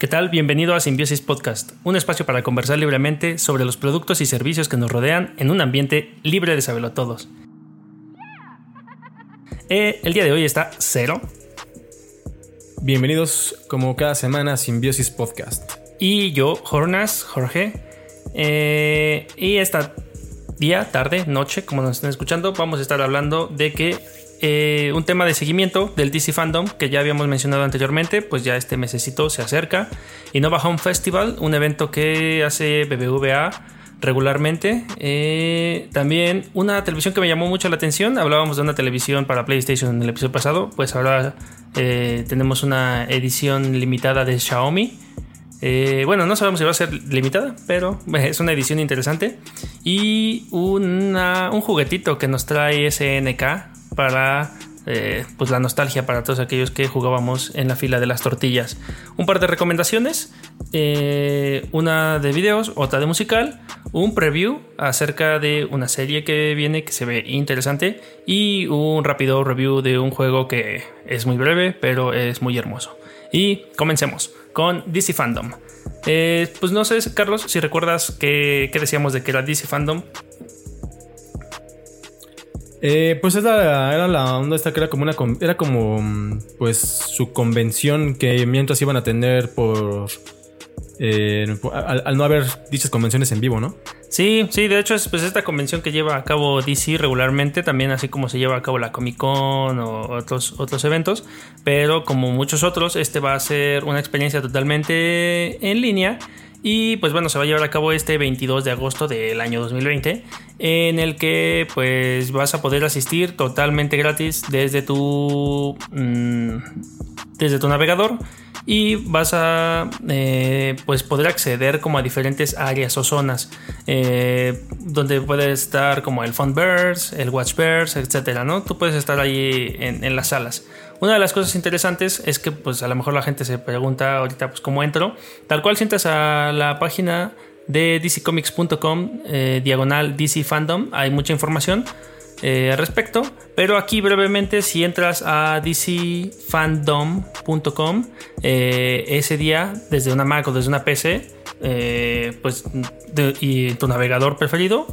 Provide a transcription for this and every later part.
¿Qué tal? Bienvenido a Simbiosis Podcast, un espacio para conversar libremente sobre los productos y servicios que nos rodean en un ambiente libre de saberlo a todos. Eh, el día de hoy está Cero. Bienvenidos como cada semana a Simbiosis Podcast. Y yo, Jornas, Jorge. Eh, y esta día, tarde, noche, como nos estén escuchando, vamos a estar hablando de que eh, un tema de seguimiento del DC Fandom que ya habíamos mencionado anteriormente, pues ya este mesecito se acerca. Innova Home Festival, un evento que hace BBVA regularmente. Eh, también una televisión que me llamó mucho la atención, hablábamos de una televisión para PlayStation en el episodio pasado, pues ahora eh, tenemos una edición limitada de Xiaomi. bueno, no sabemos si va a ser limitada, pero es una edición interesante. Y un juguetito que nos trae SNK, para eh, pues la nostalgia para todos aquellos que jugábamos en la fila de las tortillas. Un par de recomendaciones, eh, una de videos, otra de musical, un preview acerca de una serie que viene que se ve interesante y un rápido review de un juego que es muy breve pero es muy hermoso. Y comencemos con DC Fandom. Eh, pues no sé, Carlos, si recuerdas que, que decíamos de que era DC Fandom. Eh, pues era, era la onda esta que era como una era como pues su convención que mientras iban a tener por eh, al, no haber dichas convenciones en vivo, ¿no? Sí, sí, de hecho es pues esta convención que lleva a cabo DC regularmente, también así como se lleva a cabo la Comic Con o otros, otros eventos, pero como muchos otros, este va a ser una experiencia totalmente en línea y pues bueno, se va a llevar a cabo este 22 de agosto del año 2020, en el que pues vas a poder asistir totalmente gratis desde tu, mm, desde tu navegador y vas a eh, pues poder acceder como a diferentes áreas o zonas eh, donde puede estar como el Funverse, el Watchverse, etcétera, ¿no? Tú puedes estar ahí en, en las salas. Una de las cosas interesantes es que pues a lo mejor la gente se pregunta ahorita pues cómo entro. Tal cual sientas a la página de dccomics.com eh, diagonal DC Fandom, hay mucha información eh, al respecto. Pero aquí brevemente si entras a dcfandom.com eh, ese día desde una Mac o desde una PC pues y tu navegador preferido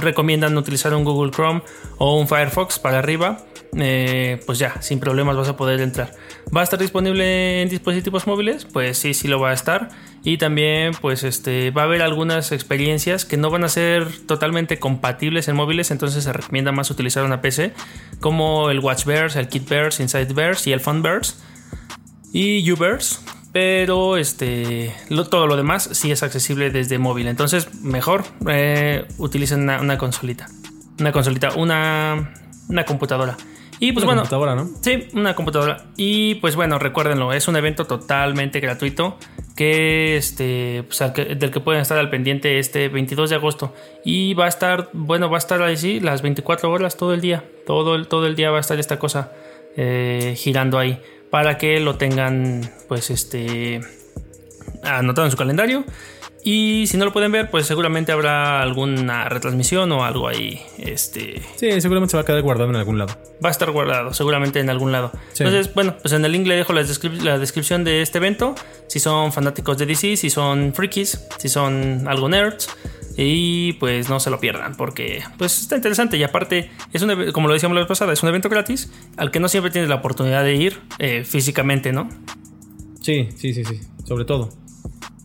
recomiendan utilizar un Google Chrome o un Firefox para arriba eh, pues ya, sin problemas vas a poder entrar. ¿Va a estar disponible en dispositivos móviles? Pues sí, sí lo va a estar. Y también, pues este, va a haber algunas experiencias que no van a ser totalmente compatibles en móviles, entonces se recomienda más utilizar una PC, como el Watchverse, el Kitverse, InsideVerse y el Funverse y Uverse. Pero este, todo lo demás sí es accesible desde móvil. Entonces, mejor eh, utilicen una, una consolita. Una consolita, una, una computadora. Y pues una computadora, ¿no? Sí, una computadora. Y pues bueno, recuérdenlo, es un evento totalmente gratuito que este pues, del que pueden estar al pendiente este 22 de agosto y va a estar, bueno, va a estar ahí las 24 horas todo el día, todo el, todo el día va a estar esta cosa eh, girando ahí para que lo tengan pues este anotado en su calendario y si no lo pueden ver, pues seguramente habrá alguna retransmisión o algo ahí. Este. Sí, seguramente se va a quedar guardado en algún lado. Va a estar guardado, seguramente en algún lado. Entonces, bueno, pues en el link le dejo la, descripción de este evento. Si son fanáticos de DC, si son frikis, si son algo nerds. Y pues no se lo pierdan, porque pues está interesante. Y aparte, es un, como lo decíamos la vez pasada, es un evento gratis al que no siempre tienes la oportunidad de ir eh, físicamente, ¿no? Sí, sí, sí, sí. Sobre todo.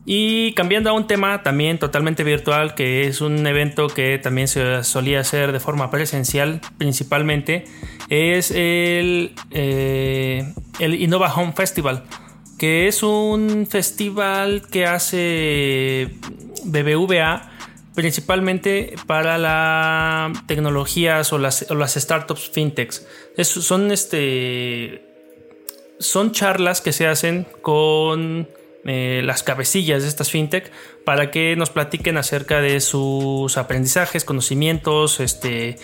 Y cambiando a un tema también totalmente virtual, que es un evento que también se solía hacer de forma presencial principalmente, es el, eh, el Innova Home Festival, que es un festival que hace BBVA principalmente para las tecnologías o las, startups fintechs. son, este, son charlas que se hacen con eh, las cabecillas de estas fintech para que nos platiquen acerca de sus aprendizajes, conocimientos, este,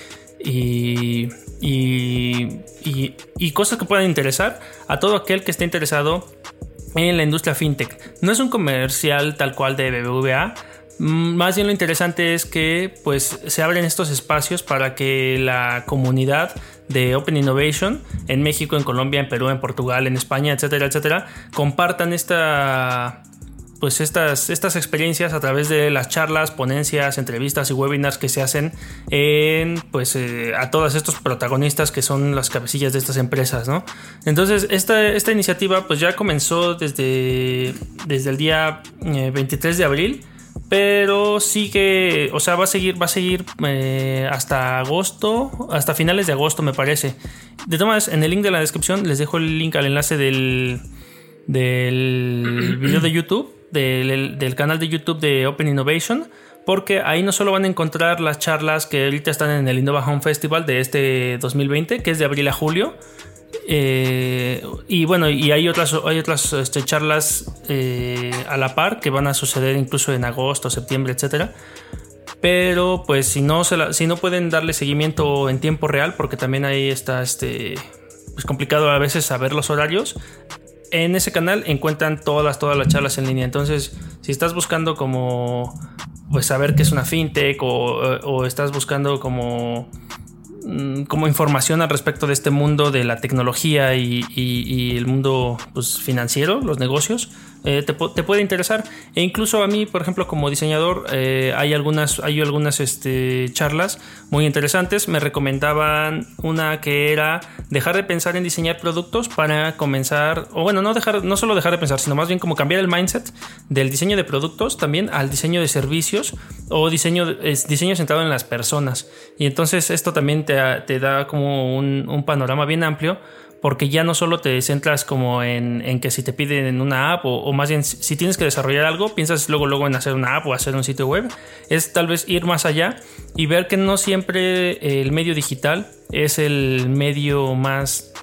y, y, cosas que puedan interesar a todo aquel que esté interesado en la industria fintech. No es un comercial tal cual de BBVA, Más bien lo interesante es que pues se abren estos espacios para que la comunidad de Open Innovation en México, en Colombia, en Perú, en Portugal, en España, etcétera, etcétera, compartan esta pues estas, estas experiencias a través de las charlas, ponencias, entrevistas y webinars que se hacen en pues eh, a todos estos protagonistas que son las cabecillas de estas empresas, ¿no? Entonces, esta, esta iniciativa pues ya comenzó desde, desde el día eh, 23 de abril. Pero sigue, o sea, va a seguir, va a seguir eh, hasta agosto, hasta finales de agosto, me parece. De todas maneras, en el link de la descripción les dejo el link al enlace del, del video de YouTube, del, del canal de YouTube de Open Innovation porque ahí no solo van a encontrar las charlas que ahorita están en el Innova Home Festival de este 2020, que es de abril a julio. Eh, y bueno, y hay otras, hay otras este, charlas eh, a la par que van a suceder incluso en agosto, septiembre, etcétera. Pero pues si no, se la- si no pueden darle seguimiento en tiempo real, porque también ahí está este, pues complicado a veces saber los horarios, en ese canal encuentran todas, todas las charlas en línea. Entonces, si estás buscando como pues saber qué es una fintech o, estás buscando como como información al respecto de este mundo de la tecnología y, y- y el mundo pues, financiero, los negocios, eh, te, te puede interesar. E incluso a mí, por ejemplo, como diseñador, eh, hay algunas, hay algunas este, charlas muy interesantes. Me recomendaban una que era dejar de pensar en diseñar productos para comenzar, o bueno, no, dejar, no solo dejar de pensar, sino más bien como cambiar el mindset del diseño de productos también al diseño de servicios o diseño, es diseño centrado en las personas. Y entonces esto también te, te da como un, un panorama bien amplio porque ya no solo te centras como en, en que si te piden una app o, o más bien si tienes que desarrollar algo, piensas luego luego en hacer una app o hacer un sitio web, es tal vez ir más allá y ver que no siempre el medio digital es el medio más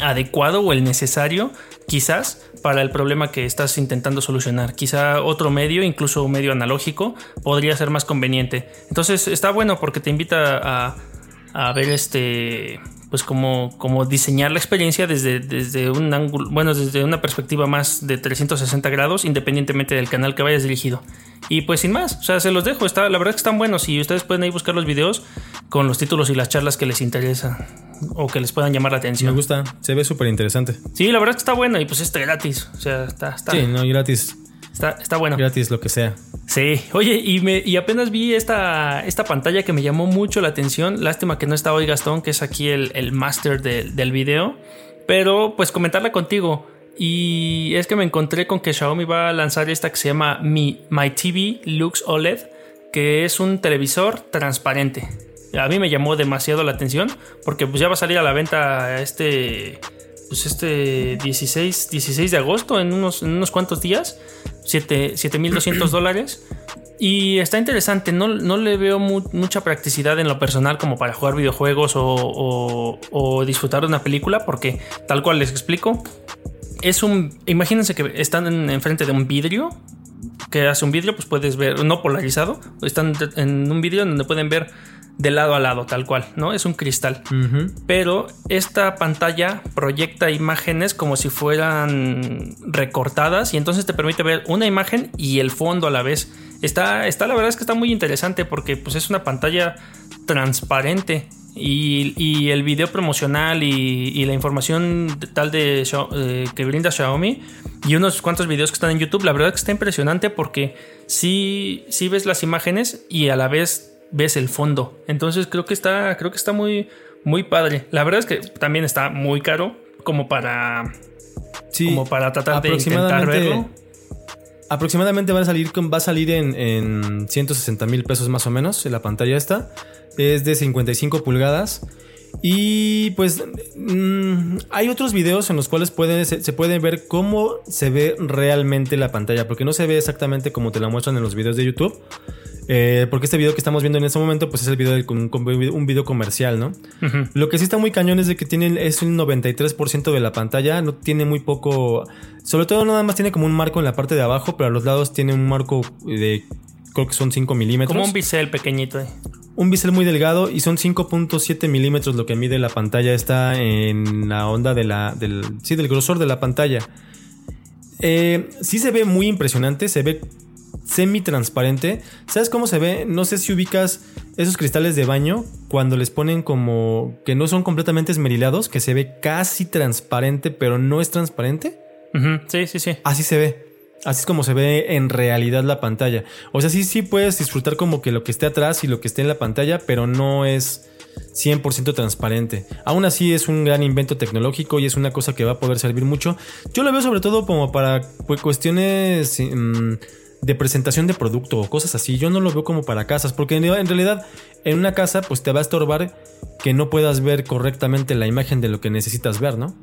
adecuado o el necesario quizás para el problema que estás intentando solucionar. Quizá otro medio, incluso un medio analógico, podría ser más conveniente. Entonces está bueno porque te invita a, a ver este pues como, como diseñar la experiencia desde, desde un ángulo, bueno, desde una perspectiva más de 360 grados, independientemente del canal que vayas dirigido. Y pues sin más, o sea, se los dejo, está, la verdad es que están buenos y ustedes pueden ahí buscar los videos con los títulos y las charlas que les interesan o que les puedan llamar la Me atención. gusta, se ve súper interesante. Sí, la verdad que está bueno y pues está gratis, o sea, está, está, Sí, no, gratis, está, está bueno. gratis lo que sea. Sí, oye, y, me, y apenas vi esta, esta pantalla que me llamó mucho la atención. Lástima que no está hoy Gastón, que es aquí el, el máster de- del video. Pero pues comentarla contigo. Y es que me encontré con que Xiaomi va a lanzar esta que se llama Mi, My TV Lux OLED, que es un televisor transparente. A mí me llamó demasiado la atención porque pues ya va a salir a la venta este pues este 16, 16 de agosto en unos, en unos cuantos días, 7 7.200 dólares. Y está interesante, no, no le veo mu- mucha practicidad en lo personal como para jugar videojuegos o, o- o disfrutar de una película, porque tal cual les explico, es un... Imagínense que están en- enfrente de un vidrio, que hace un vidrio, pues puedes ver, no polarizado, están en un vidrio donde pueden ver de lado a lado, tal cual, ¿no? Es un cristal pero esta pantalla proyecta imágenes como si fueran recortadas y entonces te permite ver una imagen y el fondo a la vez. Está, está la verdad es que está muy interesante porque pues es una pantalla transparente y, y el video promocional y, y la información tal de eh, que brinda Xiaomi y unos cuantos videos que están en YouTube, la verdad es que está impresionante porque sí, sí ves las imágenes y a la vez ves el fondo. Entonces creo que está, creo que está muy, muy padre. La verdad es que también está muy caro como para, Sí, como para tratar de intentar verlo. Aproximadamente va a salir, va a salir en, en 160 mil pesos más o menos en la pantalla esta. Es de 55 pulgadas. Y pues mm, hay otros videos en los cuales se, se puede ver cómo se ve realmente la pantalla. Porque no se ve exactamente como te la muestran en los videos de YouTube. Eh, porque este video que estamos viendo en este momento pues es el video de un, video comercial, ¿no? Lo que sí está muy cañón es de que tiene es un 93% de la pantalla, no tiene muy poco, sobre todo nada más tiene como un marco en la parte de abajo, pero a los lados tiene un marco de creo que son 5 milímetros. Como un bisel pequeñito. eh. Un bisel muy delgado y son 5.7 milímetros lo que mide la pantalla. Está en la onda de la, del, sí, del grosor de la pantalla. Eh, sí se ve muy impresionante, se ve semi-transparente. ¿Sabes cómo se ve? No sé si ubicas esos cristales de baño cuando les ponen como que no son completamente esmerilados, que se ve casi transparente, pero no es transparente. Sí, sí, sí. Así se ve. Así es como se ve en realidad la pantalla. O sea, sí, sí puedes disfrutar como que lo que esté atrás y lo que esté en la pantalla, pero no es 100% transparente. Aún así es un gran invento tecnológico y es una cosa que va a poder servir mucho. Yo lo veo sobre todo como para pues, cuestiones mm, de presentación de producto o cosas así. Yo no lo veo como para casas, porque en realidad en una casa pues te va a estorbar que no puedas ver correctamente la imagen de lo que necesitas ver, ¿no?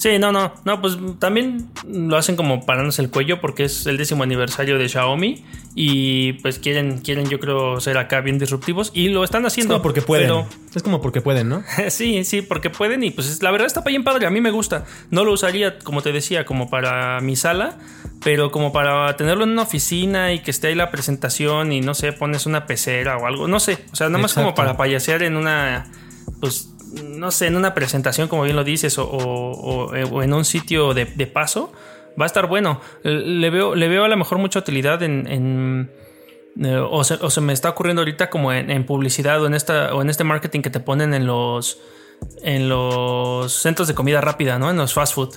Sí, no, no, no, pues también lo hacen como parándose el cuello porque es el décimo aniversario de Xiaomi y pues quieren, quieren yo creo ser acá bien disruptivos y lo están haciendo. Es como porque pueden. Es como porque pueden, ¿no? sí, sí, porque pueden y pues la verdad está bien padre, a mí me gusta. No lo usaría, como te decía, como para mi sala, pero como para tenerlo en una oficina y que esté ahí la presentación y no sé, pones una pecera o algo, no sé, o sea, nada más como para payasear en una, pues no sé, en una presentación, como bien lo dices, o, en un sitio de, paso, va a estar bueno. Le veo, le veo a lo mejor mucha utilidad en. Eh, o, se, me está ocurriendo ahorita como en, publicidad o en, esta, o en este marketing que te ponen en los. En los centros de comida rápida, ¿no? En los fast food.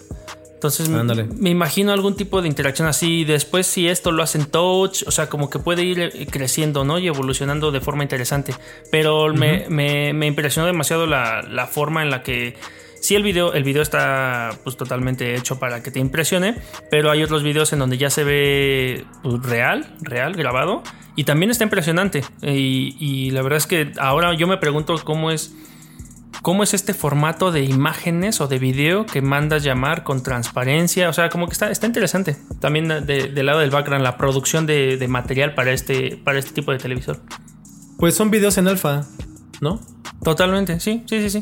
Entonces me imagino algún tipo de interacción así. Después si esto lo hacen touch, o sea, como que puede ir eh, creciendo, ¿no? Y evolucionando de forma interesante. Pero me, impresionó demasiado la, forma en la que... Sí, el video, el video está pues, totalmente hecho para que te impresione, pero hay otros videos en donde ya se ve pues, real, real, grabado, y también está impresionante. Y, y la verdad es que ahora yo me pregunto cómo es cómo es este formato de imágenes o de video que mandas llamar con transparencia. O sea, como que está, está interesante. También del lado del background, la producción de, material para este, para este tipo de televisor. Pues son videos en alfa, ¿no? Totalmente, sí, sí, sí, sí.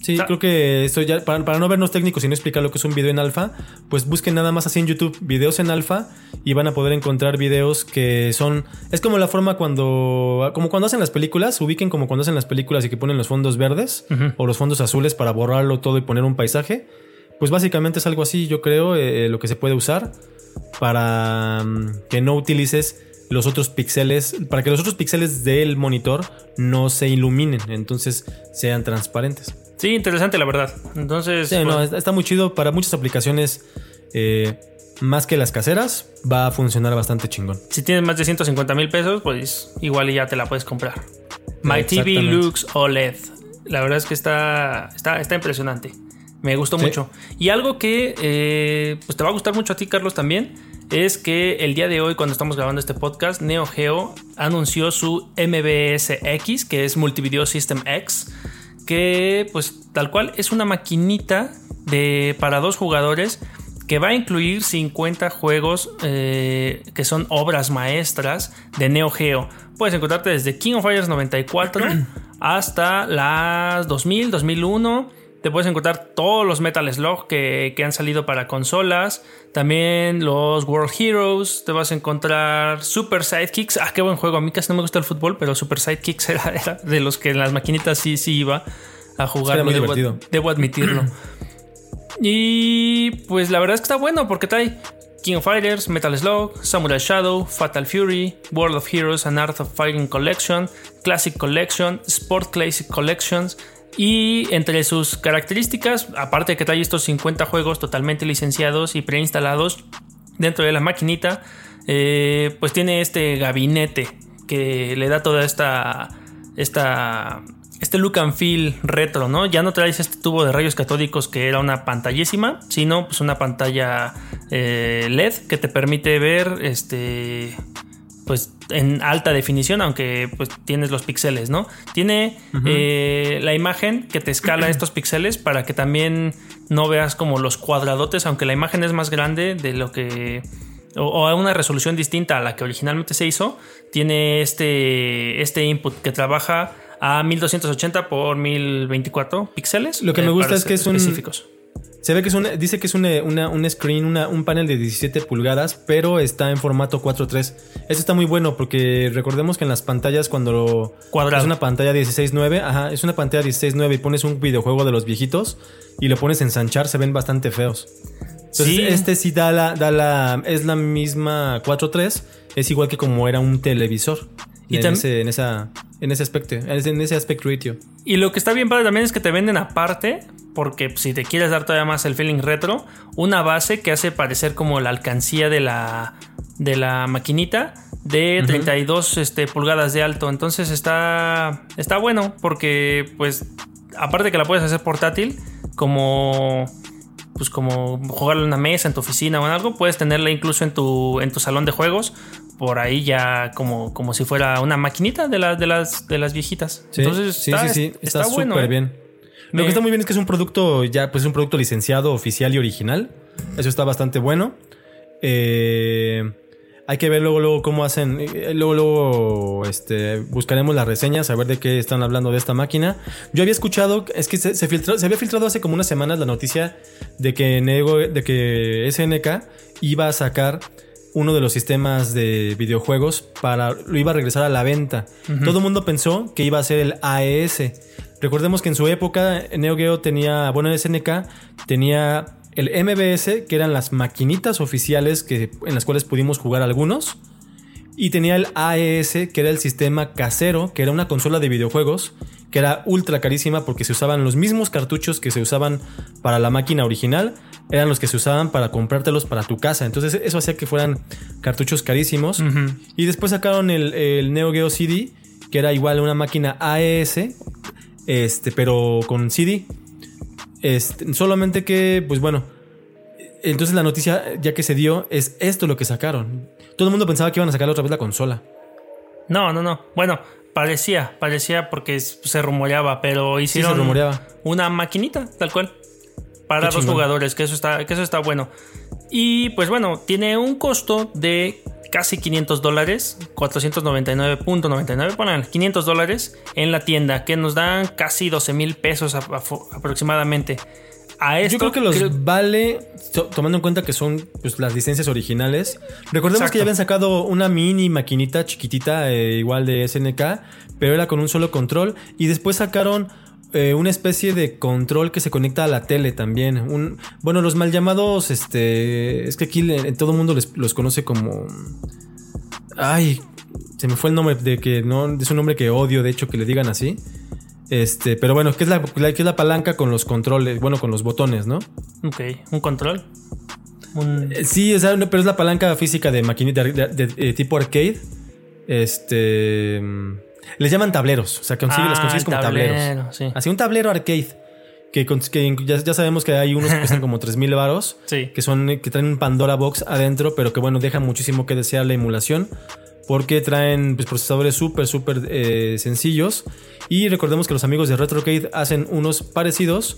Sí, creo que esto ya, para, no vernos técnicos y no explicar lo que es un video en alfa, pues busquen nada más así en YouTube videos en alfa y van a poder encontrar videos que son. Es como la forma cuando. Como cuando hacen las películas, ubiquen como cuando hacen las películas y que ponen los fondos verdes o los fondos azules para borrarlo todo y poner un paisaje. Pues básicamente es algo así, yo creo, eh, lo que se puede usar para mm, que no utilices los otros píxeles, para que los otros píxeles del monitor no se iluminen, entonces sean transparentes. Sí, interesante la verdad. Entonces. Sí, no, pues, está muy chido para muchas aplicaciones. Eh, más que las caseras, va a funcionar bastante chingón. Si tienes más de 150 mil pesos, pues igual ya te la puedes comprar. My TV Lux OLED. La verdad es que está, está, está impresionante. Me gustó mucho. Y algo que eh, pues te va a gustar mucho a ti, Carlos, también, es que el día de hoy, cuando estamos grabando este podcast, Neo Geo anunció su MBS X, que es Multivideo System X que pues tal cual es una maquinita de, para dos jugadores que va a incluir 50 juegos eh, que son obras maestras de Neo Geo. Puedes encontrarte desde King of Fighters 94 hasta las 2000, 2001. Te puedes encontrar todos los Metal Slug que, han salido para consolas. También los World Heroes. Te vas a encontrar Super Sidekicks. Ah, qué buen juego. A mí casi no me gusta el fútbol, pero Super Sidekicks era, de los que en las maquinitas sí, sí iba a jugar. muy divertido. Debo admitirlo. y pues la verdad es que está bueno porque trae King of Fighters, Metal Slug, Samurai Shadow, Fatal Fury, World of Heroes and Art of Fighting Collection, Classic Collection, Sport Classic Collections, y entre sus características, aparte de que trae estos 50 juegos totalmente licenciados y preinstalados dentro de la maquinita, eh, pues tiene este gabinete que le da toda esta, esta, este look and feel retro, ¿no? Ya no traes este tubo de rayos catódicos que era una pantallísima, sino pues una pantalla eh, LED que te permite ver este pues en alta definición, aunque pues tienes los píxeles, ¿no? Tiene eh, la imagen que te escala estos píxeles para que también no veas como los cuadradotes, aunque la imagen es más grande de lo que o, a una resolución distinta a la que originalmente se hizo, tiene este, este input que trabaja a 1280 por 1024 píxeles. Lo que me eh, gusta es que es un específicos. Se ve que es un, dice que es un, un screen, un panel de 17 pulgadas, pero está en formato 4.3. Eso está muy bueno porque recordemos que en las pantallas cuando Cuadrado. es una pantalla 16.9, ajá, es una pantalla 16.9 y pones un videojuego de los viejitos y lo pones a ensanchar, se ven bastante feos. Entonces, este sí da la, da la, es la misma 4.3 es igual que como era un televisor. Y en, ese, en, esa, en ese aspecto, en ese aspect ratio. Y lo que está bien padre también es que te venden aparte, porque si te quieres dar todavía más el feeling retro, una base que hace parecer como la alcancía de la, de la maquinita de 32 este, pulgadas de alto. Entonces está, está bueno, porque pues aparte que la puedes hacer portátil, como pues como jugarla en una mesa en tu oficina o en algo, puedes tenerla incluso en tu, en tu salón de juegos, por ahí ya como, como si fuera una maquinita de, las de, las, de las viejitas. Sí, Entonces sí, está, sí, sí, está súper bueno, ¿eh? bien. Lo que está muy bien es que es un producto ya, pues es un producto licenciado, oficial y original. Eso está bastante bueno. Eh, hay que ver luego, luego cómo hacen. eh, Luego, luego, este, buscaremos las reseñas, a ver de qué están hablando de esta máquina. Yo había escuchado, es que se, se filtró, se había filtrado hace como unas semanas la noticia de que, Nego- de que SNK iba a sacar uno de los sistemas de videojuegos para lo iba a regresar a la venta. Todo el mundo pensó que iba a ser el AES. Recordemos que en su época Neo Geo tenía, bueno, SNK tenía el MBS, que eran las maquinitas oficiales que, en las cuales pudimos jugar algunos. Y tenía el AES, que era el sistema casero, que era una consola de videojuegos, que era ultra carísima porque se usaban los mismos cartuchos que se usaban para la máquina original, eran los que se usaban para comprártelos para tu casa. Entonces eso hacía que fueran cartuchos carísimos. Y después sacaron el, el Neo Geo CD, que era igual una máquina AES, este, pero con CD. Este, solamente que, pues bueno, entonces la noticia ya que se dio es esto lo que sacaron. Todo el mundo pensaba que iban a sacar otra vez la consola. No, no, no. Bueno, parecía, parecía porque se rumoreaba, pero Sí, hicieron se rumoreaba. una maquinita, tal cual. Para Qué dos chingón. jugadores, que eso está, que eso está bueno. Y pues bueno, tiene un costo de casi 500 dólares, 499.99, ponen 500 dólares en la tienda, que nos dan casi 12 mil pesos aproximadamente. A esto, Yo creo que los creo- vale, to- tomando en cuenta que son pues, las licencias originales. Recordemos Exacto. que ya habían sacado una mini maquinita chiquitita, eh, igual de SNK, pero era con un solo control. Y después sacaron eh, una especie de control que se conecta a la tele también. Un, bueno, los mal llamados, este, es que aquí le- todo el mundo les- los conoce como... Ay, se me fue el nombre de que no es un nombre que odio, de hecho, que le digan así. Este, pero bueno, ¿qué es la, la- qué es la palanca con los controles? Bueno, con los botones, ¿no? Ok, un control. Un- Eh, Sí, no, pero es la palanca física de maquinita de, de- de- tipo arcade. Este. mm, Les llaman tableros. O sea, consigue, Ah, los consigues como tablero, tableros. sí. Así un tablero arcade. Que, que ya, ya sabemos que hay unos que cuestan como 3000 varos. Sí. Que son que traen un Pandora Box adentro, pero que bueno, dejan muchísimo que desear la emulación. Porque traen pues, procesadores súper, súper eh, sencillos. Y recordemos que los amigos de RetroCade hacen unos parecidos,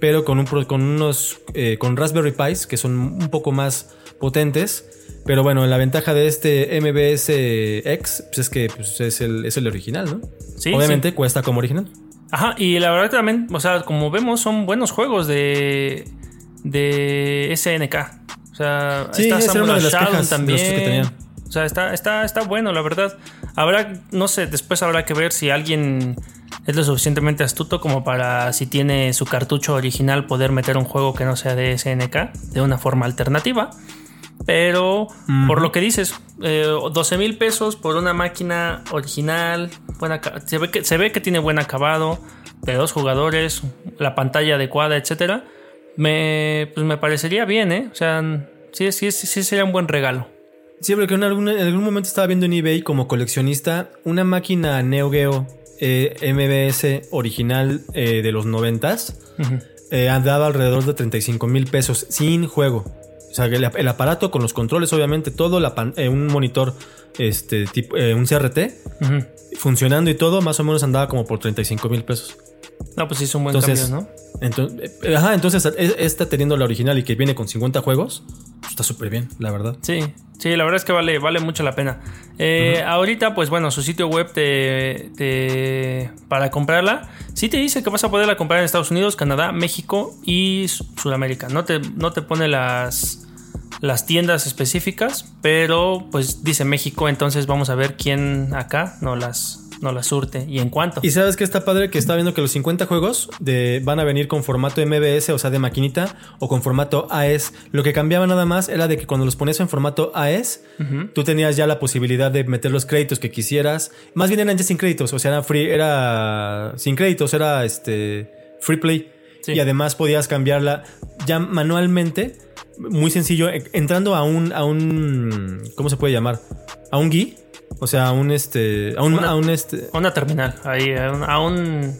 pero con, un, con unos eh, con Raspberry Pis que son un poco más potentes. Pero bueno, la ventaja de este MBS X pues, es que pues, es, el, es el original, ¿no? Sí, Obviamente cuesta como original. Ajá, y la verdad también, o sea, como vemos, son buenos juegos de, de SNK. O sea, Sí, era Samurai Shodown quejas de los que tenían. O sea, está, está, está bueno, la verdad. Habrá, no sé, después habrá que ver si alguien es lo suficientemente astuto como para, si tiene su cartucho original, poder meter un juego que no sea de SNK de una forma alternativa. Pero por lo que dices, eh, 12 mil pesos por una máquina original, buena, se, ve que, se ve que tiene buen acabado, de dos jugadores, la pantalla adecuada, etcétera. Me, pues me parecería bien, ¿eh? O sea, sí, sí, sí, sí sería un buen regalo. Sí, porque en algún, en algún momento estaba viendo en eBay como coleccionista una máquina Neo Geo eh, MBS original eh, de los noventas. Ujú. eh, andaba alrededor de 35 mil pesos sin juego. O sea, el, el aparato con los controles, obviamente, todo, la pan- un monitor, este, tipo, un CRT, Ujú. Funcionando y todo, más o menos andaba como por 35 mil pesos. No, pues sí, es un buen Entonces, cambio, ¿no? Entonces, eh, ajá, entonces e- esta teniendo la original y que viene con 50 juegos, pues está súper bien, la verdad. Sí, sí, la verdad es que vale, vale mucho la pena. Eh, Ahorita, pues bueno, su sitio web te, te- para comprarla, sí te dice que vas a poderla comprar en Estados Unidos, Canadá, México y Su- Sudamérica. No te, no te pone las, las tiendas específicas, pero pues dice México, entonces vamos a ver quién acá no las, no la surte y en cuánto. Y sabes que está padre que está viendo que los 50 juegos de, van a venir con formato MBS, o sea, de maquinita, o con formato AES. Lo que cambiaba nada más era de que cuando los ponías en formato AES, tú tenías ya la posibilidad de meter los créditos que quisieras. Más bien eran ya sin créditos, o sea, era free, era sin créditos, era este free play. Y además podías cambiarla ya manualmente, muy sencillo, e, entrando a un, a un, ¿cómo se puede llamar? A un GUI o sea, a un este. A un, una, a un este. una terminal. Ahí, a un.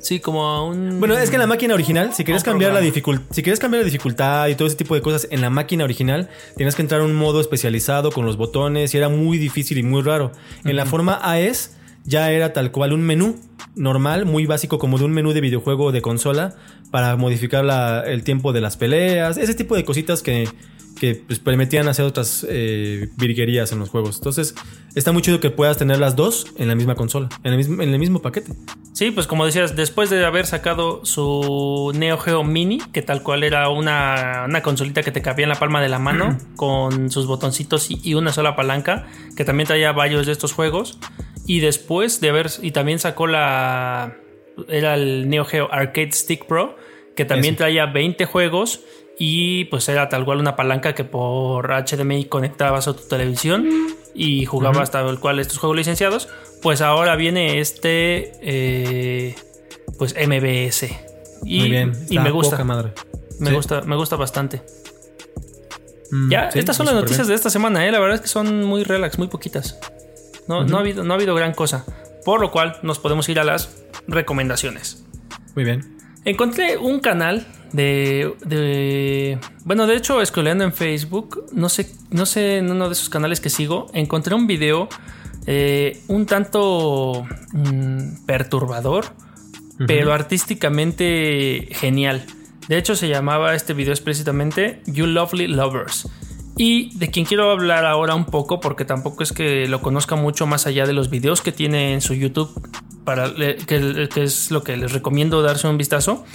sí, como a un. Bueno, es que en la máquina original, si quieres cambiar la dificultad. Si quieres cambiar la dificultad y todo ese tipo de cosas en la máquina original, tienes que entrar a un modo especializado con los botones. Y era muy difícil y muy raro. En la forma AES ya era tal cual un menú normal, muy básico, como de un menú de videojuego de consola, para modificar la, el tiempo de las peleas, ese tipo de cositas que que pues, permitían hacer otras eh, virguerías en los juegos. Entonces, está muy chido que puedas tener las dos en la misma consola, en el mismo, en el mismo paquete. Sí, pues como decías, después de haber sacado su Neo Geo Mini, que tal cual era una, una consolita que te cabía en la palma de la mano, con sus botoncitos y, una sola palanca, que también traía varios de estos juegos. Y después de haber, y también sacó la, era el Neo Geo Arcade Stick Pro, que también traía 20 juegos y pues era tal cual una palanca que por HDMI conectabas a tu televisión y jugabas tal cual estos juegos licenciados. Pues ahora viene este eh, pues MBS. Y, Muy bien. y me gusta. Me gusta, me gusta bastante. Mm, ya, estas son las noticias de esta semana, ¿eh? la verdad es que son muy relax, muy poquitas. No, no, ha habido, no ha habido gran cosa. Por lo cual nos podemos ir a las recomendaciones. Muy bien. Encontré un canal de, bueno, de hecho, escoleando en Facebook, no sé, no sé, en uno de esos canales que sigo, encontré un video eh, un tanto mm, perturbador, pero artísticamente genial. De hecho, se llamaba este video explícitamente You Lovely Lovers. Y de quien quiero hablar ahora un poco, porque tampoco es que lo conozca mucho más allá de los videos que tiene en su YouTube, para, que es lo que les recomiendo darse un vistazo,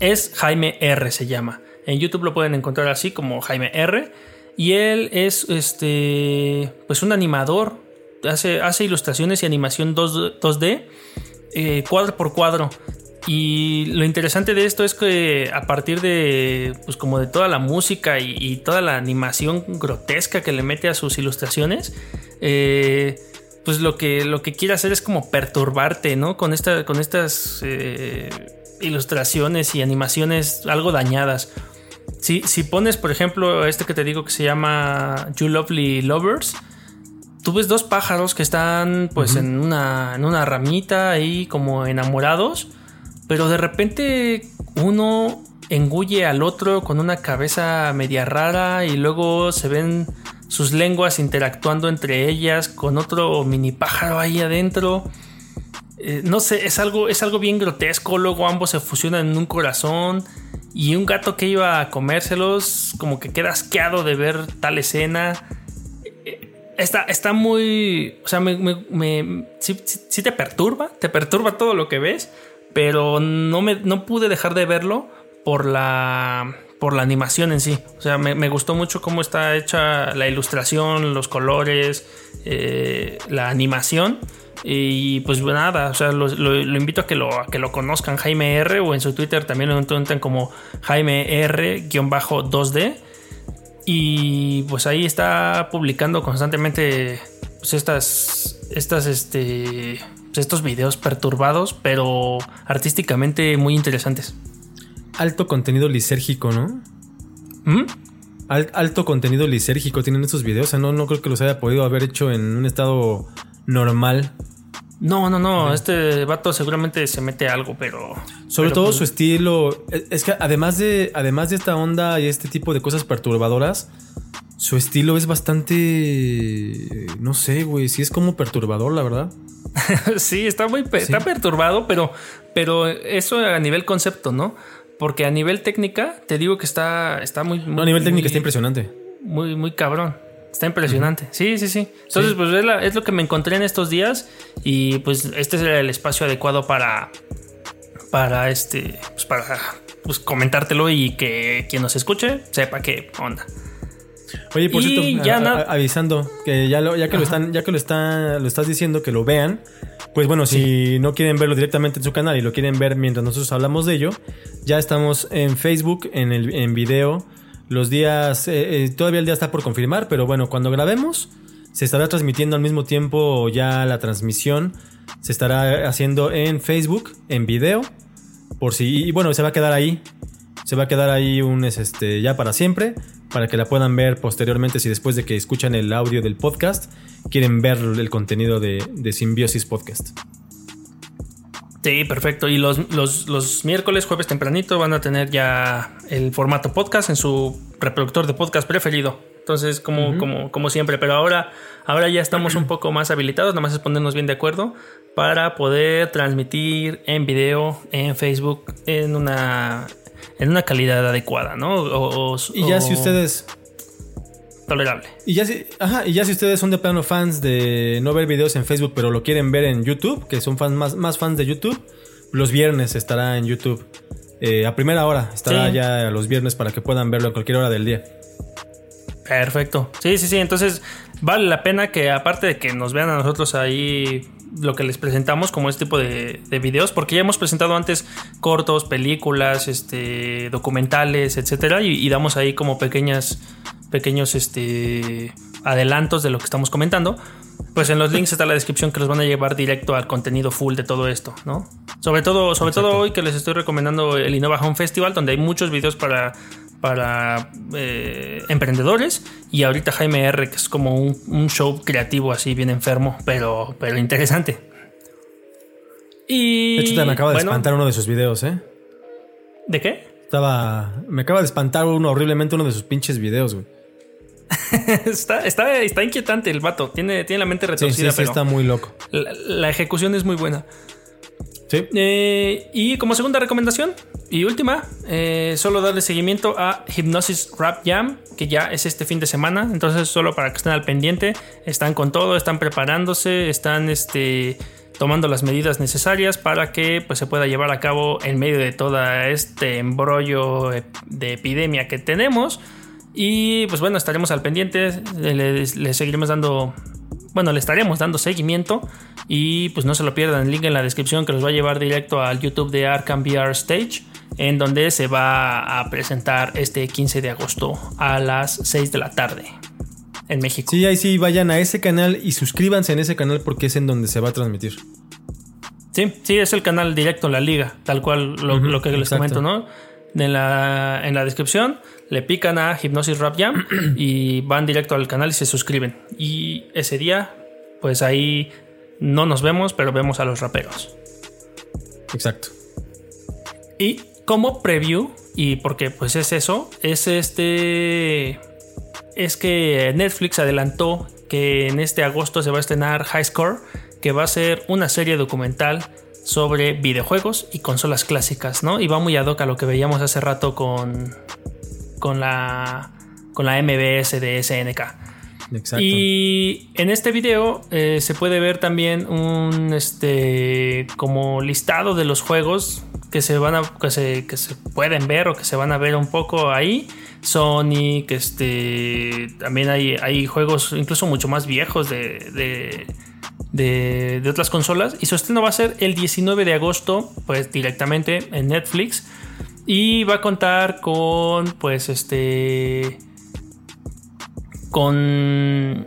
es Jaime R, se llama. En YouTube lo pueden encontrar así como Jaime R. Y él es este. Pues un animador. Hace, hace ilustraciones y animación 2, d eh, cuadro por cuadro. Y lo interesante de esto es que a partir de, pues como de toda la música y, toda la animación grotesca que le mete a sus ilustraciones, eh, pues lo que, lo que quiere hacer es como perturbarte, ¿no? Con, esta, con estas eh, ilustraciones y animaciones algo dañadas. Si, si pones, por ejemplo, este que te digo que se llama You Lovely Lovers, tú ves dos pájaros que están pues en, una, en una ramita ahí como enamorados, pero de repente uno engulle al otro con una cabeza media rara y luego se ven sus lenguas interactuando entre ellas con otro mini pájaro ahí adentro. Eh, no sé, es algo, es algo bien grotesco. Luego ambos se fusionan en un corazón. Y un gato que iba a comérselos, como que queda asqueado de ver tal escena. Eh, está, está muy. O sea, me, me, sí, te perturba. Te perturba todo lo que ves. Pero no, me, no pude dejar de verlo por la. Por la animación en sí. O sea, me, gustó mucho cómo está hecha la ilustración, los colores, eh, la animación. Y pues nada, o sea, lo, invito a que lo, que lo conozcan, Jaime R, o en su Twitter también lo encuentran como Jaime R-2D. Y pues ahí está publicando constantemente pues estas, estas, este, pues, estos videos perturbados, pero artísticamente muy interesantes. Alto contenido lisérgico, ¿no? ¿Mm? alto contenido lisérgico tienen estos videos. O sea, no, no creo que los haya podido haber hecho en un estado normal. No, no, no. Este vato seguramente se mete algo, pero. Sobre todo pues su estilo. Es que además de, además de esta onda y este tipo de cosas perturbadoras, su estilo es bastante. No sé, güey. Sí es como perturbador, la verdad. sí, está muy está perturbado, pero, pero eso a nivel concepto, ¿no? Porque a nivel técnica, te digo que está, está muy. no, a nivel técnica está impresionante. Muy, muy cabrón. Está impresionante. Sí, sí, sí. Entonces, pues es, lo que me encontré en estos días. Y pues este es el espacio adecuado para. Para este. Pues para pues, comentártelo y que quien nos escuche sepa qué onda. Oye, por Y cierto, ya a- na- a- avisando que ya lo, ya que lo están, ya que lo está, lo estás diciendo que lo vean, pues bueno, si no quieren verlo directamente en su canal y lo quieren ver mientras nosotros hablamos de ello, ya estamos en Facebook en el en video. Los días, eh, eh, todavía el día está por confirmar, pero bueno, cuando grabemos se estará transmitiendo al mismo tiempo ya la transmisión. Se estará haciendo en Facebook, en video, por si y bueno, se va a quedar ahí. Se va a quedar ahí un es, este ya para siempre para que la puedan ver posteriormente si después de que escuchan el audio del podcast quieren ver el contenido de, de Symbiosis Podcast. Sí, perfecto. Y los, los, los miércoles, jueves tempranito, van a tener ya el formato podcast en su reproductor de podcast preferido. Entonces, como, como, como siempre, pero ahora, ahora ya estamos un poco más habilitados, nada más es ponernos bien de acuerdo para poder transmitir en video, en Facebook, en una, en una calidad adecuada, ¿no? O, o- Y ya o si ustedes Tolerable. y ya si, ajá, y ya si ustedes son de plano fans de no ver videos en Facebook, pero lo quieren ver en YouTube, que son fans más, más fans de YouTube, los viernes estará en YouTube. Eh, a primera hora estará Sí. ya los viernes para que puedan verlo a cualquier hora del día. Perfecto. Sí, sí, sí. Entonces, vale la pena que aparte de que nos vean a nosotros ahí lo que les presentamos como este tipo de, de videos, porque ya hemos presentado antes cortos, películas, este, documentales, etcétera, y, y damos ahí como pequeñas, pequeños, este, adelantos de lo que estamos comentando. Pues en los links está la descripción que los van a llevar directo al contenido full de todo esto, ¿no? Sobre todo, sobre todo hoy que les estoy recomendando el Innova Home Festival, donde hay muchos videos para, para eh, emprendedores. Y ahorita Jaime R, que es como un, un show creativo así, bien enfermo, pero, pero interesante. Y. De hecho, te me acaba de bueno, espantar uno de sus videos, ¿eh? ¿De qué? Estaba. Me acaba de espantar uno horriblemente uno de sus pinches videos, güey. está, está, está inquietante el vato. Tiene, tiene la mente Sí, retorcida, sí, sí, pero está muy loco. la, la ejecución es muy buena. Sí. Eh, y como segunda recomendación y última, eh, solo darle seguimiento a Hypnosis Rap Jam, que ya es este fin de semana. Entonces, solo para que estén al pendiente, están con todo, están preparándose, están este, tomando las medidas necesarias para que pues, se pueda llevar a cabo en medio de todo este embrollo de epidemia que tenemos. Y pues bueno, estaremos al pendiente, les seguiremos dando bueno, le estaremos dando seguimiento y pues no se lo pierdan, el link en la descripción que los va a llevar directo al YouTube de Arkham VR Stage, en donde se va a presentar este 15 de agosto a las 6 de la tarde en México. Sí, ahí sí, vayan a ese canal y suscríbanse en ese canal porque es en donde se va a transmitir. Sí, sí, es el canal directo, la liga, tal cual lo, que les exacto. comento, ¿no? En la, en la descripción le pican a Hipnosis Rap Jam y van directo al canal y se suscriben. Y ese día, pues ahí no nos vemos, pero vemos a los raperos. Exacto. Y como preview, y porque pues es eso, es este... Es que Netflix adelantó que en este agosto se va a estrenar High Score, que va a ser una serie documental sobre videojuegos y consolas clásicas, ¿no? Y va muy ad hoc a lo que veíamos hace rato con, con, la, con la MBS de SNK. Exacto. Y en este video eh, se puede ver también un este como listado de los juegos que se van a que se, que se pueden ver o que se van a ver un poco ahí. Sonic, este también hay, hay juegos incluso mucho más viejos de, de, de- otras consolas. Y su estreno va a ser el 19 de agosto, pues directamente en Netflix. Y va a contar con, pues, este con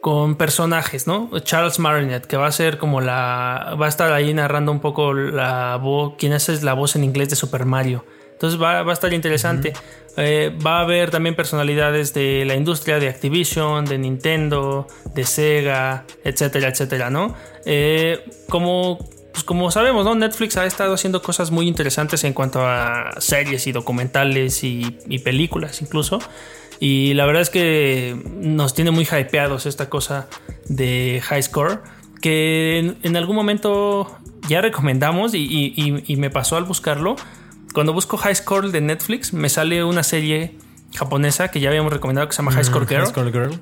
con personajes, ¿no? Charles Martinet, que va a ser como la va a estar ahí narrando un poco la voz, quién es la voz en inglés de Super Mario. Entonces va, va a estar interesante. Eh, va a haber también personalidades de la industria de Activision, de Nintendo, de Sega, etcétera, etcétera, ¿no? Eh, como, pues como sabemos, ¿no? Netflix ha estado haciendo cosas muy interesantes en cuanto a series y documentales y, y películas incluso. Y la verdad es que nos tiene muy hypeados esta cosa de High Score. Que en, en algún momento ya recomendamos y, y- y- y me pasó al buscarlo. Cuando busco High Score de Netflix, me sale una serie japonesa que ya habíamos recomendado que se llama High Score Girl. High Score Girl.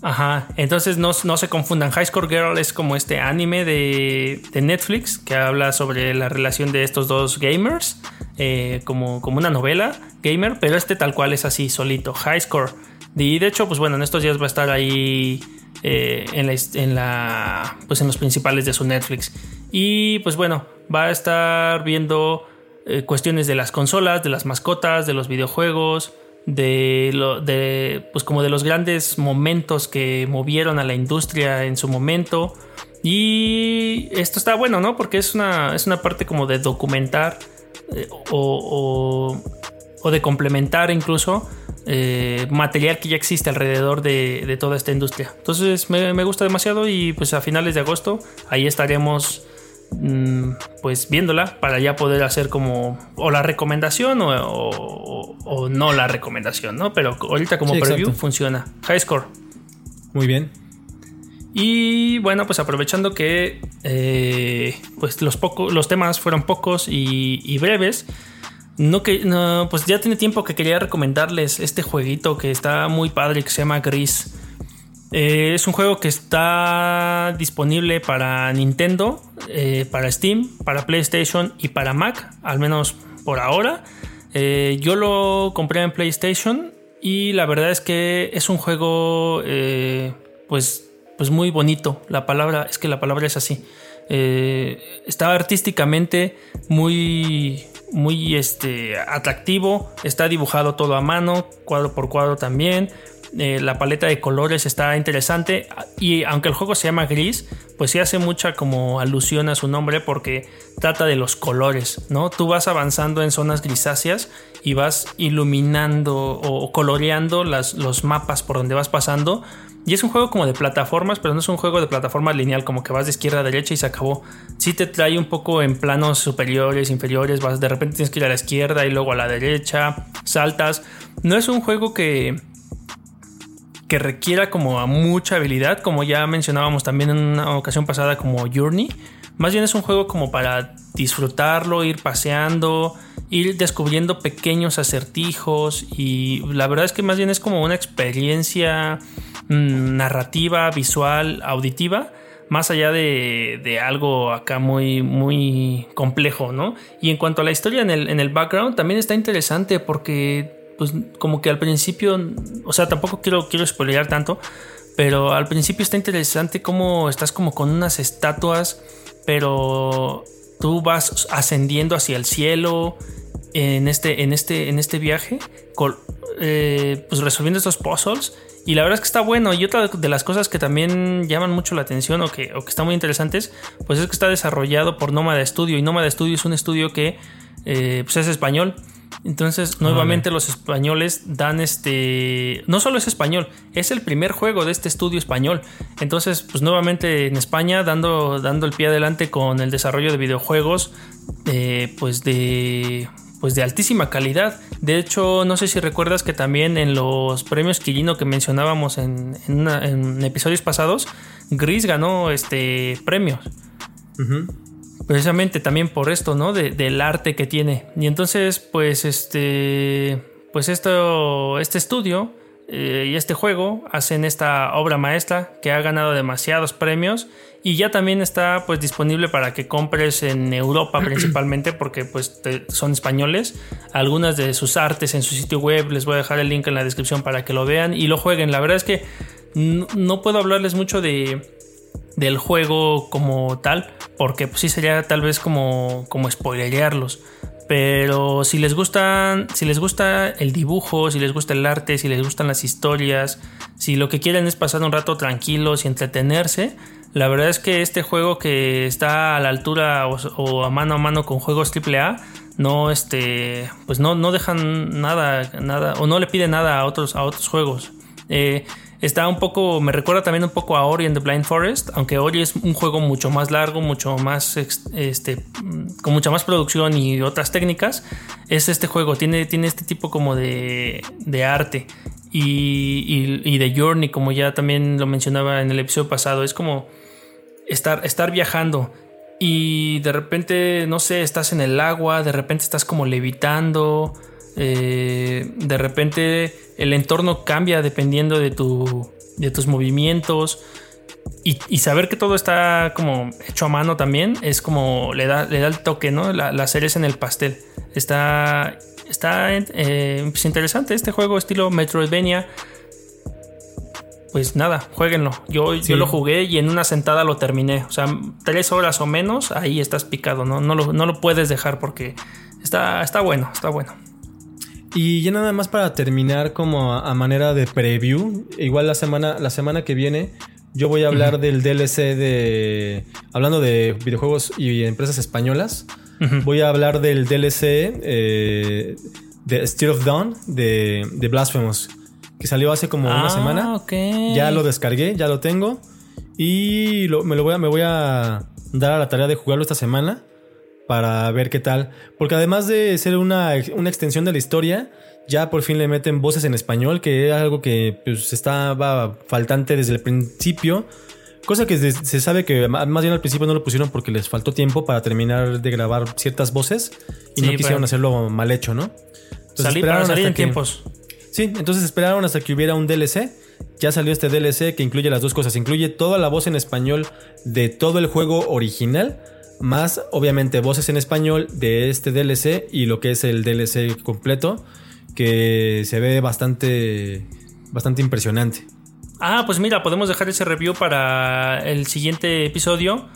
Ajá, entonces no, no se confundan. High Score Girl es como este anime de, de Netflix que habla sobre la relación de estos dos gamers, eh, como, como una novela gamer, pero este tal cual es así, solito. High Score. Y de hecho, pues bueno, en estos días va a estar ahí eh, en, la, en, la, pues en los principales de su Netflix. Y pues bueno, va a estar viendo eh, cuestiones de las consolas, de las mascotas, de los videojuegos, de, lo, de, pues como de los grandes momentos que movieron a la industria en su momento. Y esto está bueno, ¿no? Porque es una, es una parte como de documentar eh, o, o, de complementar incluso eh, material que ya existe alrededor de, toda esta industria. Entonces me, me, gusta demasiado y pues a finales de agosto ahí estaremos pues viéndola para ya poder hacer como o la recomendación o, no la recomendación, ¿no? Pero ahorita como preview funciona. High score. Muy bien. Y bueno, pues aprovechando que eh, pues los, pocos los temas fueron pocos y, breves, no que no, pues ya tiene tiempo que quería recomendarles este jueguito que está muy padre que se llama Gris. Eh, es un juego que está disponible para Nintendo, eh, para Steam, para PlayStation y para Mac, al menos por ahora. Eh, yo lo compré en PlayStation y la verdad es que es un juego pues, pues muy bonito. La palabra es que la palabra es así. está artísticamente muy muy este, atractivo. Está dibujado todo a mano, cuadro por cuadro también. Eh, la paleta de colores está interesante y aunque el juego se llama gris, pues sí hace mucha como alusión a su nombre porque trata de los colores, ¿no? Tú vas avanzando en zonas grisáceas y vas iluminando o coloreando las, los mapas por donde vas pasando. Y es un juego como de plataformas, pero no es un juego de plataforma lineal, como que vas de izquierda a derecha y se acabó. Sí te trae un poco en planos superiores, inferiores, vas de repente tienes que ir a la izquierda y luego a la derecha, saltas. No es un juego que que requiera como a mucha habilidad, como ya mencionábamos también en una ocasión pasada como Journey. Más bien es un juego como para disfrutarlo, ir paseando, ir descubriendo pequeños acertijos y la verdad es que más bien es como una experiencia mm, narrativa, visual, auditiva más allá de, algo acá muy, muy complejo, ¿no? Y en cuanto a la historia en el, en el background, también está interesante porque pues como que al principio, o sea, tampoco quiero, quiero spoilear tanto, pero al principio está interesante cómo estás como con unas estatuas, pero tú vas ascendiendo hacia el cielo en este, en este, en este viaje, eh, pues resolviendo estos puzzles. Y la verdad es que está bueno. Y otra de las cosas que también llaman mucho la atención o que, o que están muy interesantes, pues es que está desarrollado por Nómada Studio. Y Nómada Studio es un estudio que eh, pues es español. Entonces, nuevamente los españoles dan este. No solo es español, es el primer juego de este estudio español. Entonces, pues nuevamente en España, dando, dando el pie adelante con el desarrollo de videojuegos, eh, pues de. Pues de altísima calidad. De hecho, no sé si recuerdas que también en los premios Quillino que mencionábamos en, en, episodios pasados, Gris ganó este premios precisamente también por esto, ¿no? del arte que tiene. Y entonces, pues, este, pues esto, este estudio eh, y este juego hacen esta obra maestra que ha ganado demasiados premios y ya también está, pues, disponible para que compres en Europa principalmente porque, pues, son españoles. Algunas de sus artes en su sitio web les voy a dejar el link en la descripción para que lo vean y lo jueguen. La verdad es que no puedo hablarles mucho de del juego como tal, porque pues, sí sería tal vez como, como spoilerearlos. Pero si les gustan, si les gusta el dibujo, si les gusta el arte, si les gustan las historias, si lo que quieren es pasar un rato tranquilos y entretenerse, la verdad es que este juego que está a la altura o, a mano a mano con juegos AAA, no este, pues no, no dejan nada, nada, o no le piden nada a otros, a otros juegos. Eh, Está un poco, me recuerda también un poco a Ori and the Blind Forest, aunque Ori es un juego mucho más largo, mucho más, este, con mucha más producción y otras técnicas. Es este juego, tiene, tiene este tipo como de, de arte y, y, de Journey, como ya también lo mencionaba en el episodio pasado. Es como estar, estar viajando y de repente, no sé, estás en el agua, de repente estás como levitando. Eh, de repente el entorno cambia dependiendo de, tu, de tus movimientos. Y, saber que todo está como hecho a mano también es como le da, le da el toque, ¿no? La, la cereza en el pastel. Está, está eh, pues interesante este juego estilo Metroidvania. pues nada, jueguenlo. Yo, yo lo jugué y en una sentada lo terminé. O sea, tres horas o menos, ahí estás picado, ¿no? No lo, no lo puedes dejar porque está, está bueno, está bueno. Y ya nada más para terminar como a, manera de preview, igual la semana, la semana que viene yo voy a hablar del DLC de... Hablando de videojuegos y empresas españolas, voy a hablar del DLC eh, de Still of Dawn de, de Blasphemous que salió hace como una ah, semana. Ya lo descargué, ya lo tengo. Y me, lo voy a, me voy a dar a la tarea de jugarlo esta semana para ver qué tal. Porque además de ser una, extensión de la historia, ya por fin le meten voces en español, que es algo que pues, estaba faltante desde el principio. Cosa que se sabe que más bien al principio no lo pusieron porque les faltó tiempo para terminar de grabar ciertas voces y no quisieron hacerlo mal hecho, ¿no? Entonces, para salir en tiempos. Sí, entonces esperaron hasta que hubiera un DLC. Ya salió este DLC que incluye las dos cosas. Incluye toda la voz en español de todo el juego original. Más obviamente voces en español de este DLC y lo que es el DLC completo. Que se ve bastante, bastante impresionante. Ah, pues mira, podemos dejar ese review para el siguiente episodio.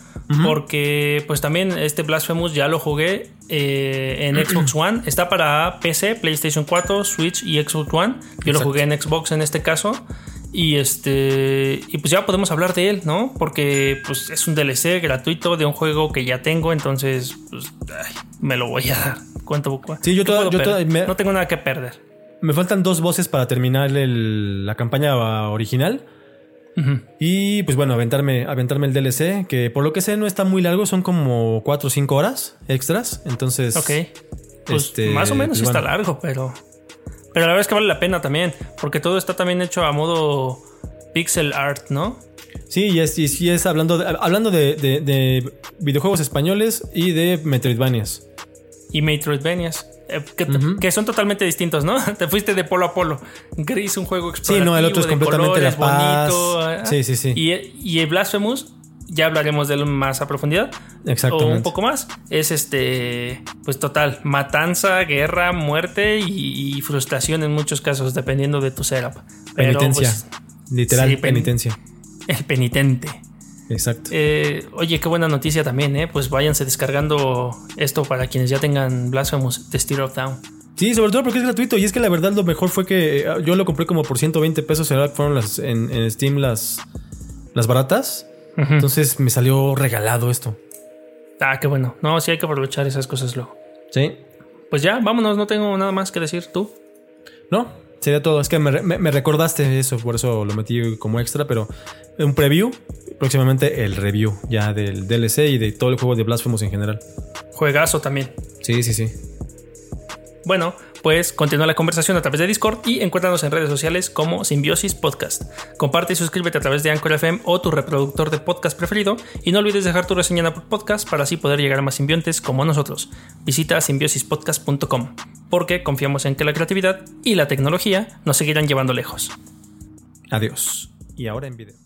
Porque pues también este Blasphemous ya lo jugué eh, en Xbox One. Está para PC, PlayStation 4, Switch y Xbox One. Yo lo jugué en Xbox en este caso. Y este. Y pues ya podemos hablar de él, ¿no? Porque pues es un DLC gratuito de un juego que ya tengo. Entonces, pues me lo voy a dar. ¿Cuánto? Sí, yo, no tengo nada que perder. Me faltan dos voces para terminar la campaña original. Y pues bueno, aventarme, aventarme el DLC, que por lo que sé no está muy largo, son como 4 o 5 horas extras. Entonces. Ok. Pues este, más o menos pues está largo, pero. Pero la verdad es que vale la pena también, porque todo está también hecho a modo pixel art, ¿no? Sí, y es, y es hablando, de, hablando de, videojuegos españoles y de Metroidvanias. Y Metroidvanias. Eh, que, son totalmente distintos, ¿no? Te fuiste de polo a polo. Gris, un juego explorativo. Sí, no, el otro es completamente la paz. bonito. ¿eh? Sí, sí, sí. Y, y, el Blasphemous, ya hablaremos de él más a profundidad. Exactamente. O un poco más. Es este, pues total, matanza, guerra, muerte y, frustración en muchos casos, dependiendo de tu setup. penitencia. Pues, Literal, penitencia. El penitente. Exacto. Eh, oye, qué buena noticia también, ¿eh? Pues váyanse descargando esto para quienes ya tengan Blasphemous The Steer of Down. Sí, sobre todo porque es gratuito. Y es que la verdad lo mejor fue que eh, yo lo compré como por 120 pesos. Fueron las, en, Steam las, las baratas. Entonces me salió regalado esto. Ah, qué bueno. No, sí hay que aprovechar esas cosas luego. Sí. Pues ya, vámonos. No tengo nada más que decir. ¿Tú? No, sería todo. Es que me, me recordaste eso. Por eso lo metí como extra. Pero un preview próximamente el review ya del DLC y de todo el juego de Blasphemous en general. Juegazo también. Sí, sí, sí. Bueno, pues continúa la conversación a través de Discord y encuéntranos en redes sociales como Simbiosis Podcast. Comparte y suscríbete a través de Anchor FM o tu reproductor de podcast preferido y no olvides dejar tu reseña por podcast para así poder llegar a más simbiontes como nosotros. Visita simbiosispodcast.com porque confiamos en que la creatividad y la tecnología nos seguirán llevando lejos. Adiós. Y ahora en video.